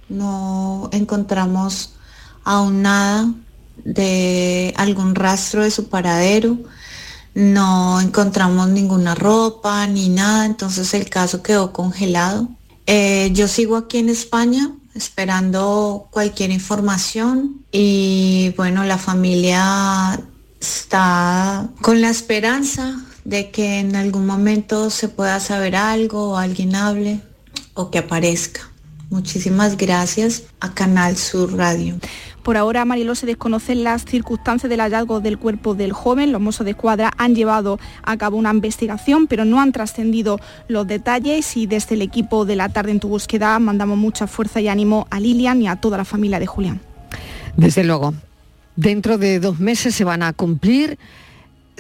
no encontramos aún nada de algún rastro de su paradero, no encontramos ninguna ropa ni nada, entonces el caso quedó congelado. Eh, yo sigo aquí en España esperando cualquier información y bueno, la familia está con la esperanza de que en algún momento se pueda saber algo o alguien hable o que aparezca. Muchísimas gracias a Canal Sur Radio. Por ahora, Mariló, se desconocen las circunstancias del hallazgo del cuerpo del joven. Los mozos de escuadra han llevado a cabo una investigación, pero no han trascendido los detalles y desde el equipo de la tarde en tu búsqueda mandamos mucha fuerza y ánimo a Lilian y a toda la familia de Julián. Desde luego, dentro de dos meses se van a cumplir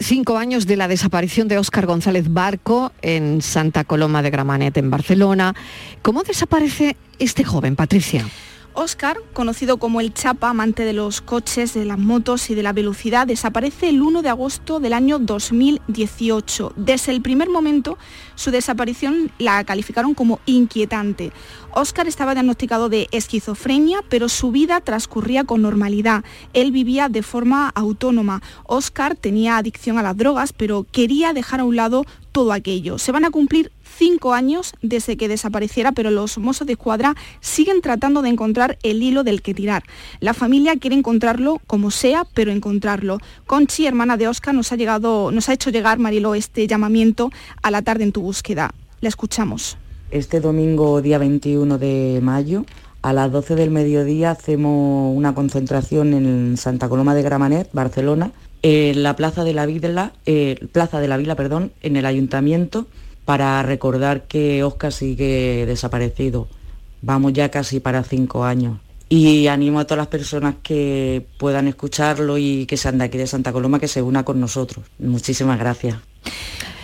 cinco años de la desaparición de Óscar González Barco en Santa Coloma de Gramanet, en Barcelona. ¿Cómo desaparece este joven, Patricia? Oscar, conocido como el Chapa, amante de los coches, de las motos y de la velocidad, desaparece el 1 de agosto del año 2018. Desde el primer momento, su desaparición la calificaron como inquietante. Oscar estaba diagnosticado de esquizofrenia, pero su vida transcurría con normalidad. Él vivía de forma autónoma. Oscar tenía adicción a las drogas, pero quería dejar a un lado todo aquello. Se van a cumplir cinco años desde que desapareciera, pero los mozos de escuadra siguen tratando de encontrar el hilo del que tirar. La familia quiere encontrarlo como sea, pero encontrarlo. Conchi, hermana de Oscar, nos ha, llegado, nos ha hecho llegar, Marilo, este llamamiento a la tarde en tu búsqueda. La escuchamos. Este domingo, día 21 de mayo, a las 12 del mediodía hacemos una concentración en Santa Coloma de Gramanet, Barcelona, en la Plaza de la Vila, eh, Plaza de la Vila, perdón, en el Ayuntamiento, para recordar que Oscar sigue desaparecido. Vamos ya casi para cinco años. Y animo a todas las personas que puedan escucharlo y que sean de aquí de Santa Coloma que se una con nosotros. Muchísimas gracias.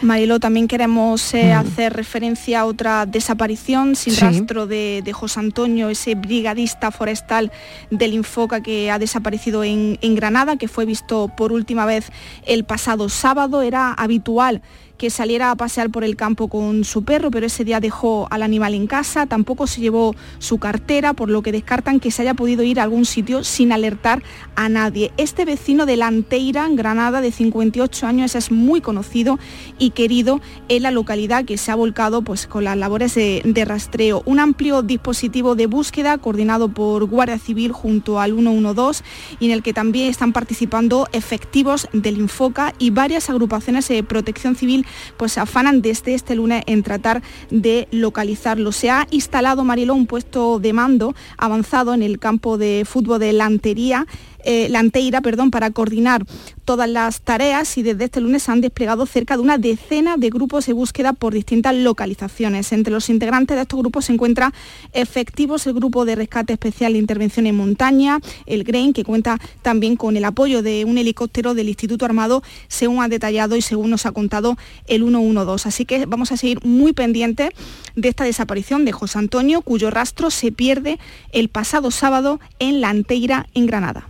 Marilo, también queremos eh, mm. hacer referencia a otra desaparición sin rastro de, José Antonio, ese brigadista forestal del Infoca que ha desaparecido en, en Granada, que fue visto por última vez el pasado sábado. Era habitual que saliera a pasear por el campo con su perro, pero ese día dejó al animal en casa, tampoco se llevó su cartera, por lo que descartan que se haya podido ir a algún sitio sin alertar a nadie. Este vecino de Lanteira, en Granada, de 58 años, es muy conocido y querido en la localidad que se ha volcado pues, con las labores de, de rastreo. Un amplio dispositivo de búsqueda coordinado por Guardia Civil junto al 112 y en el que también están participando efectivos del Infoca y varias agrupaciones de protección civil pues se afanan desde este lunes en tratar de localizarlo. Se ha instalado, Mariló, un puesto de mando avanzado en el campo de fútbol de Lantería eh, Lanteira perdón, para coordinar todas las tareas y desde este lunes se han desplegado cerca de una decena de grupos de búsqueda por distintas localizaciones. Entre los integrantes de estos grupos se encuentra efectivos el Grupo de Rescate Especial de Intervención en Montaña, el GRAIN, que cuenta también con el apoyo de un helicóptero del Instituto Armado, según ha detallado y según nos ha contado el 112. Así que vamos a seguir muy pendientes de esta desaparición de José Antonio, cuyo rastro se pierde el pasado sábado en Lanteira, en Granada.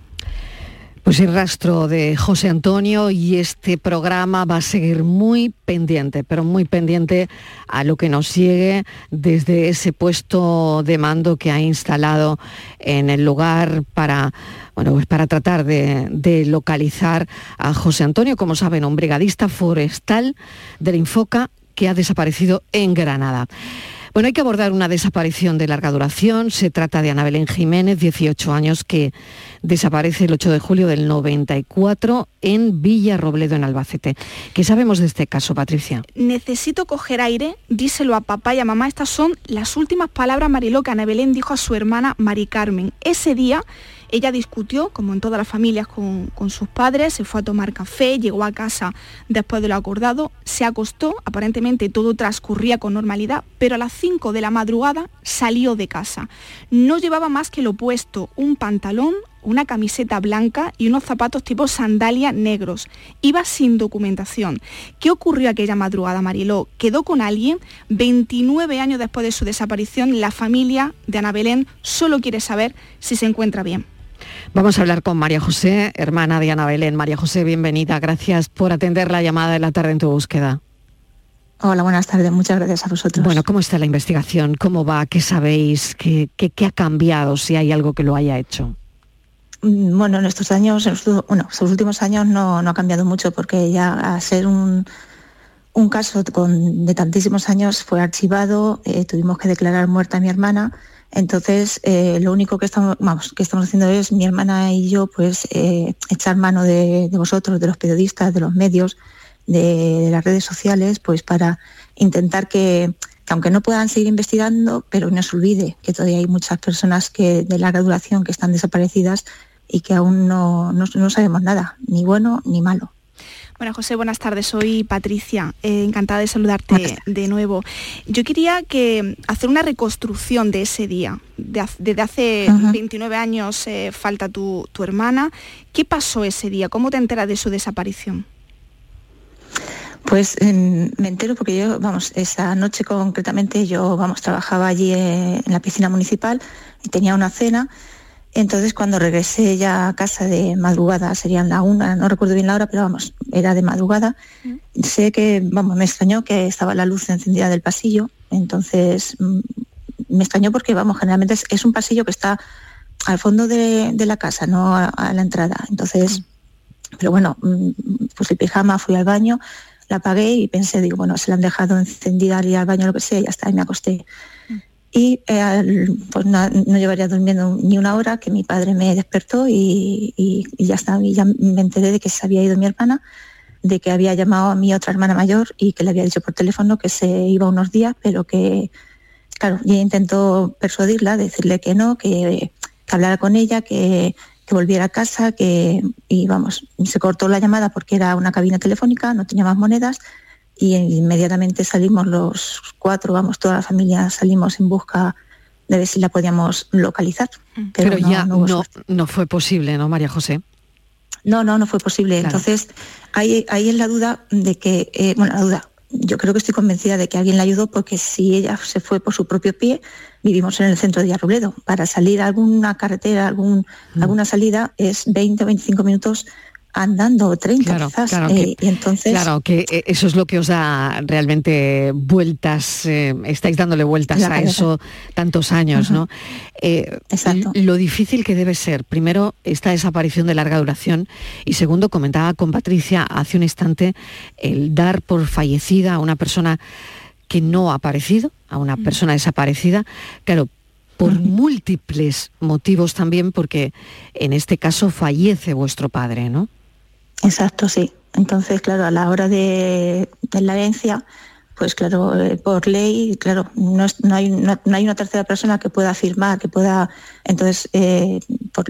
Pues el rastro de José Antonio y este programa va a seguir muy pendiente, pero muy pendiente a lo que nos llegue desde ese puesto de mando que ha instalado en el lugar para, bueno, pues para tratar de, de localizar a José Antonio, como saben, un brigadista forestal del Infoca que ha desaparecido en Granada. Bueno, hay que abordar una desaparición de larga duración. Se trata de Ana Belén Jiménez, 18 años, que desaparece el 8 de julio del 94 en Villa Robledo, en Albacete. ¿Qué sabemos de este caso, Patricia? Necesito coger aire, díselo a papá y a mamá. Estas son las últimas palabras, Mariló, que Ana Belén dijo a su hermana Mari Carmen. Ese día ella discutió, como en todas las familias, con, sus padres, se fue a tomar café, llegó a casa después de lo acordado, se acostó, aparentemente todo transcurría con normalidad, pero a las 5 de la madrugada salió de casa. No llevaba más que lo opuesto, un pantalón, una camiseta blanca y unos zapatos tipo sandalia negros. Iba sin documentación. ¿Qué ocurrió aquella madrugada, Mariló? ¿Quedó con alguien? 29 años después de su desaparición, la familia de Ana Belén solo quiere saber si se encuentra bien. Vamos a hablar con María José, hermana de Ana Belén. María José, bienvenida. Gracias por atender la llamada de la tarde en tu búsqueda. Hola, buenas tardes. Muchas gracias a vosotros. Bueno, ¿cómo está la investigación? ¿Cómo va? ¿Qué sabéis? ¿Qué, ha cambiado? Si hay algo que lo haya hecho. Mm, bueno, en estos años, en bueno, estos últimos años no, ha cambiado mucho porque ya a ser un, un caso de tantísimos años fue archivado, eh, tuvimos que declarar muerta a mi hermana entonces, eh, lo único que estamos, vamos, que estamos haciendo es mi hermana y yo, pues, eh, echar mano de, vosotros, de los periodistas, de los medios, de, las redes sociales, pues para intentar que, aunque no puedan seguir investigando, pero no se olvide que todavía hay muchas personas que de larga duración que están desaparecidas y que aún no sabemos nada, ni bueno ni malo. Bueno, José, buenas tardes. Soy Patricia. Eh, encantada de saludarte de nuevo. Yo quería que hacer una reconstrucción de ese día. desde hace 29 años eh, falta tu, hermana. ¿Qué pasó ese día? ¿Cómo te enteras de su desaparición? Pues me entero porque yo, vamos, esa noche concretamente yo, vamos, trabajaba allí eh, en la piscina municipal y tenía una cena entonces cuando regresé ya a casa de madrugada, serían la una, no recuerdo bien la hora, pero vamos, era de madrugada, sé que, vamos, me extrañó que estaba la luz encendida del pasillo, entonces mm, me extrañó porque, vamos, generalmente es, un pasillo que está al fondo de, la casa, no a, la entrada. Entonces, pero bueno, puse el pijama, fui al baño, la apagué y pensé, digo, bueno, se la han dejado encendida al al baño, lo que sea, y ya está, y me acosté y eh, pues no, llevaría durmiendo ni una hora que mi padre me despertó y, ya está, y ya me enteré de que se había ido mi hermana, de que había llamado a mi otra hermana mayor y que le había dicho por teléfono que se iba unos días, pero que, claro, ella intentó persuadirla, decirle que no, que, hablara con ella, que, que, volviera a casa, que, y vamos, se cortó la llamada porque era una cabina telefónica, no tenía más monedas, y inmediatamente salimos los cuatro, vamos, toda la familia salimos en busca de ver si la podíamos localizar. Mm. Pero, ya no, no, fue posible, ¿no, María José? No, no, no fue posible. Entonces, ahí, ahí es la duda de que, eh, bueno, la duda, yo creo que estoy convencida de que alguien la ayudó porque si ella se fue por su propio pie, vivimos en el centro de Villarrobledo. Para salir a alguna carretera, algún, mm. alguna salida, es 20 o 25 minutos andando 30 claro, quizás. Claro, eh, que, entonces... claro, que eh, eso es lo que os da realmente vueltas, eh, estáis dándole vueltas a eso tantos años, ¿no? Exacto. Lo difícil que debe ser, primero, esta desaparición de larga duración y segundo, comentaba con Patricia hace un instante, el dar por fallecida a una persona que no ha aparecido, a una persona desaparecida, claro, por múltiples motivos también, porque en este caso fallece vuestro padre, ¿no? Exacto, sí. Entonces, claro, a la hora de, la herencia, pues claro, eh, por ley, claro, no, hay, no, hay, una tercera persona que pueda firmar, que pueda, entonces, eh,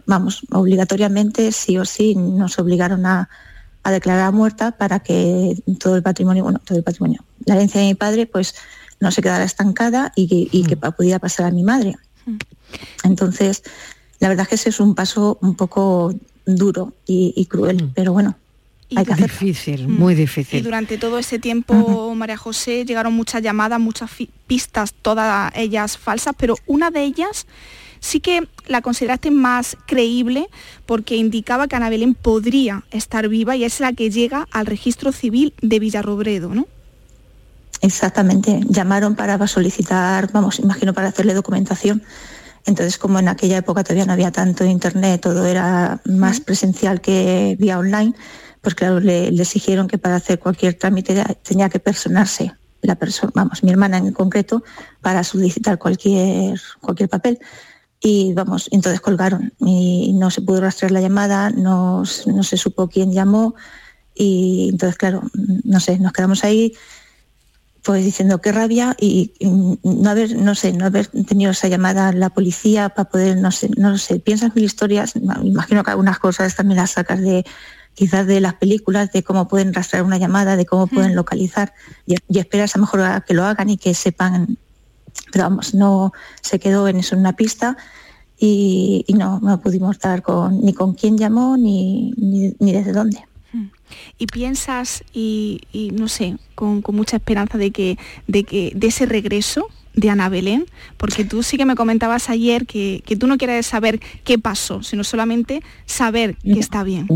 vamos, obligatoriamente, sí o sí, nos obligaron a, declarar muerta para que todo el patrimonio, bueno, todo el patrimonio, la herencia de mi padre, pues no se quedara estancada y que, mm. pudiera pasar a mi madre. Mm. Entonces, la verdad es que ese es un paso un poco duro y, cruel, mm. pero bueno, hay que hacer. Difícil, muy mm. difícil. Y durante todo ese tiempo, María José, llegaron muchas llamadas, muchas pistas, todas ellas falsas, pero una de ellas sí que la consideraste más creíble porque indicaba que Ana Belén podría estar viva y es la que llega al registro civil de Villarrobredo, ¿no? Exactamente, llamaron para solicitar, vamos, imagino para hacerle documentación. Entonces, como en aquella época todavía no había tanto internet, todo era más presencial que vía online, pues claro, le, exigieron que para hacer cualquier trámite tenía que personarse la persona, vamos, mi hermana en concreto, para solicitar cualquier, cualquier papel. Y vamos, entonces colgaron y no se pudo rastrear la llamada, no, no se supo quién llamó y entonces, claro, no sé, nos quedamos ahí pues diciendo qué rabia y, no haber, no sé, no haber tenido esa llamada a la policía para poder, no sé, no sé, piensas mil historias, imagino que algunas cosas también las sacas de quizás de las películas, de cómo pueden rastrear una llamada, de cómo pueden localizar y, esperas a lo mejor a que lo hagan y que sepan, pero vamos, no se quedó en eso en una pista y, no, no pudimos dar con, ni con quién llamó ni, ni desde dónde y piensas y, no sé, con, mucha esperanza de que, de que de ese regreso de Ana Belén, porque tú sí que me comentabas ayer que, tú no quieres saber qué pasó, sino solamente saber que está bien.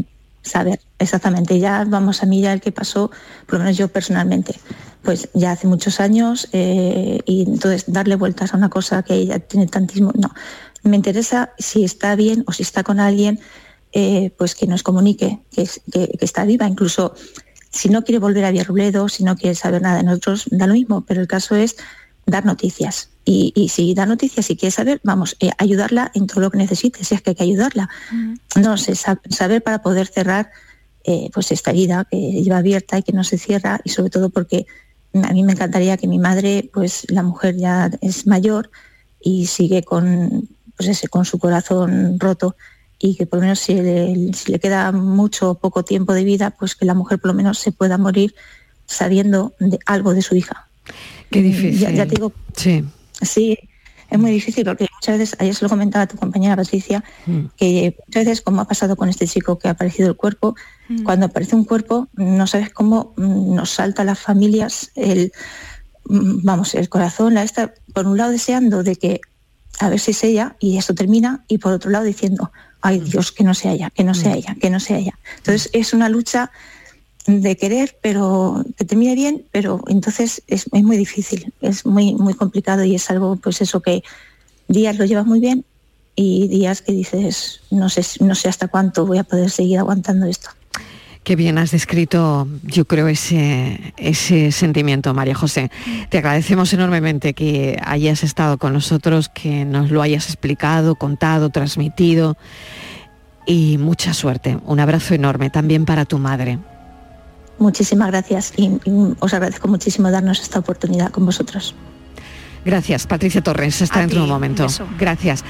Saber, exactamente. Ya vamos a ya el que pasó, por lo menos yo personalmente, pues ya hace muchos años eh, y entonces darle vueltas a una cosa que ella tiene tantísimo, no. Me interesa si está bien o si está con alguien eh, pues que nos comunique que, está viva. Incluso si no quiere volver a Villarrobledo, si no quiere saber nada de nosotros, da lo mismo, pero el caso es dar noticias. Y, si da noticias y quiere saber, vamos, eh, ayudarla en todo lo que necesite, si es que hay que ayudarla. No sé, saber para poder cerrar eh, pues esta herida que lleva abierta y que no se cierra, y sobre todo porque a mí me encantaría que mi madre, pues la mujer ya es mayor y sigue con, pues ese, con su corazón roto y que por lo menos si le, queda mucho o poco tiempo de vida, pues que la mujer por lo menos se pueda morir sabiendo de algo de su hija. Qué difícil. Ya, te digo, sí. sí, es muy difícil porque muchas veces, ayer se lo comentaba tu compañera Patricia, mm. que muchas veces, como ha pasado con este chico que ha aparecido el cuerpo, mm. cuando aparece un cuerpo, no sabes cómo mm, nos salta a las familias el, vamos, el corazón, la esta, por un lado deseando de que a ver si es ella y eso termina, y por otro lado diciendo, ay Dios, que no sea ella, que no sea ella, que no sea ella. Entonces es una lucha de querer, pero que te mire bien, pero entonces es, muy difícil, es muy, muy complicado y es algo, pues eso que días lo llevas muy bien y días que dices, no sé, no sé hasta cuánto voy a poder seguir aguantando esto. Qué bien has descrito, yo creo, ese, ese sentimiento, María José. Te agradecemos enormemente que hayas estado con nosotros, que nos lo hayas explicado, contado, transmitido y mucha suerte. Un abrazo enorme también para tu madre. Muchísimas gracias y, os agradezco muchísimo darnos esta oportunidad con vosotros. Gracias, Patricia Torres. Hasta dentro de un momento. Gracias.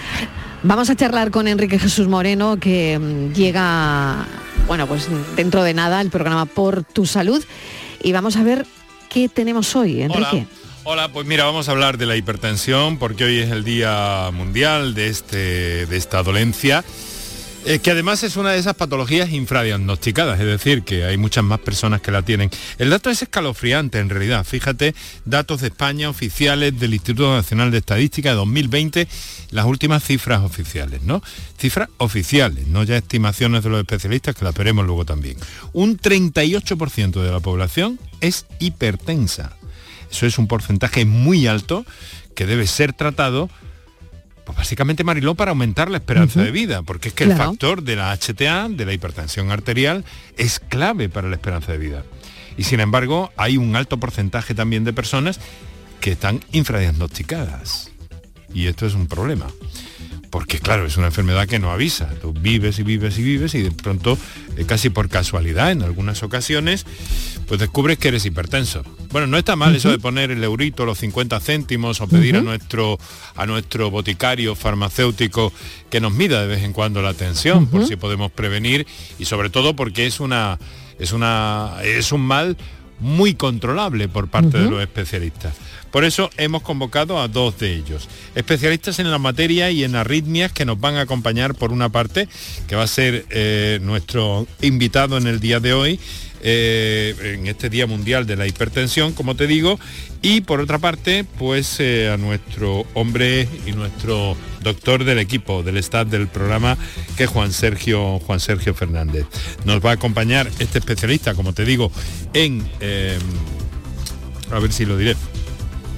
Vamos a charlar con Enrique Jesús Moreno, que mm, llega bueno, pues dentro de nada el programa Por tu Salud y vamos a ver qué tenemos hoy, Enrique. Hola. pues mira, vamos a hablar de la hipertensión porque hoy es el Día Mundial de, este, de esta dolencia eh, que además es una de esas patologías infradiagnosticadas, es decir, que hay muchas más personas que la tienen. El dato es escalofriante en realidad. Fíjate, datos de España oficiales del Instituto Nacional de Estadística de 2020, las últimas cifras oficiales, ¿no? Cifras oficiales, no ya estimaciones de los especialistas, que las veremos luego también. Un 38% de la población es hipertensa. Eso es un porcentaje muy alto que debe ser tratado básicamente, Mariló, para aumentar la esperanza de vida, porque es que el factor de la HTA, de la hipertensión arterial, es clave para la esperanza de vida. Y sin embargo, hay un alto porcentaje también de personas que están infradiagnosticadas. Y esto es un problema porque claro, es una enfermedad que no avisa. Tú vives y vives y vives y de pronto, eh, casi por casualidad, en algunas ocasiones, pues descubres que eres hipertenso. Bueno, no está mal eso de poner el eurito, los 50 céntimos o pedir a, nuestro, a nuestro boticario farmacéutico que nos mida de vez en cuando la tensión, por si podemos prevenir y sobre todo porque es, una, es, una, es un mal muy controlable por parte de los especialistas. Por eso hemos convocado a dos de ellos, especialistas en la materia y en arritmias que nos van a acompañar por una parte, que va a ser eh, nuestro invitado en el día de hoy, eh, en este Día Mundial de la Hipertensión, como te digo, y por otra parte, pues eh, a nuestro hombre y nuestro doctor del equipo, del staff del programa, que es Juan Sergio, Juan Sergio Fernández. Nos va a acompañar este especialista, como te digo, en... Eh, a ver si lo diré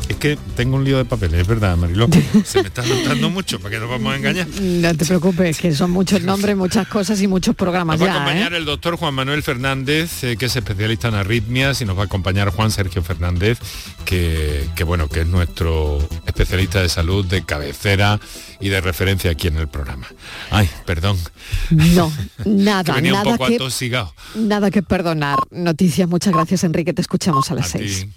es que tengo un lío de papeles, es verdad, Mariló. [LAUGHS] Se me está notando mucho, para que nos vamos a engañar. No te preocupes, que son muchos nombres, muchas cosas y muchos programas. Nos va a acompañar ¿eh? el doctor Juan Manuel Fernández, eh, que es especialista en arritmias, y nos va a acompañar Juan Sergio Fernández, que, que bueno, que es nuestro especialista de salud de cabecera y de referencia aquí en el programa. Ay, perdón. No, [LAUGHS] nada, venía nada un poco que, atosigado. nada que perdonar. Noticias, muchas gracias Enrique, te escuchamos a las seis.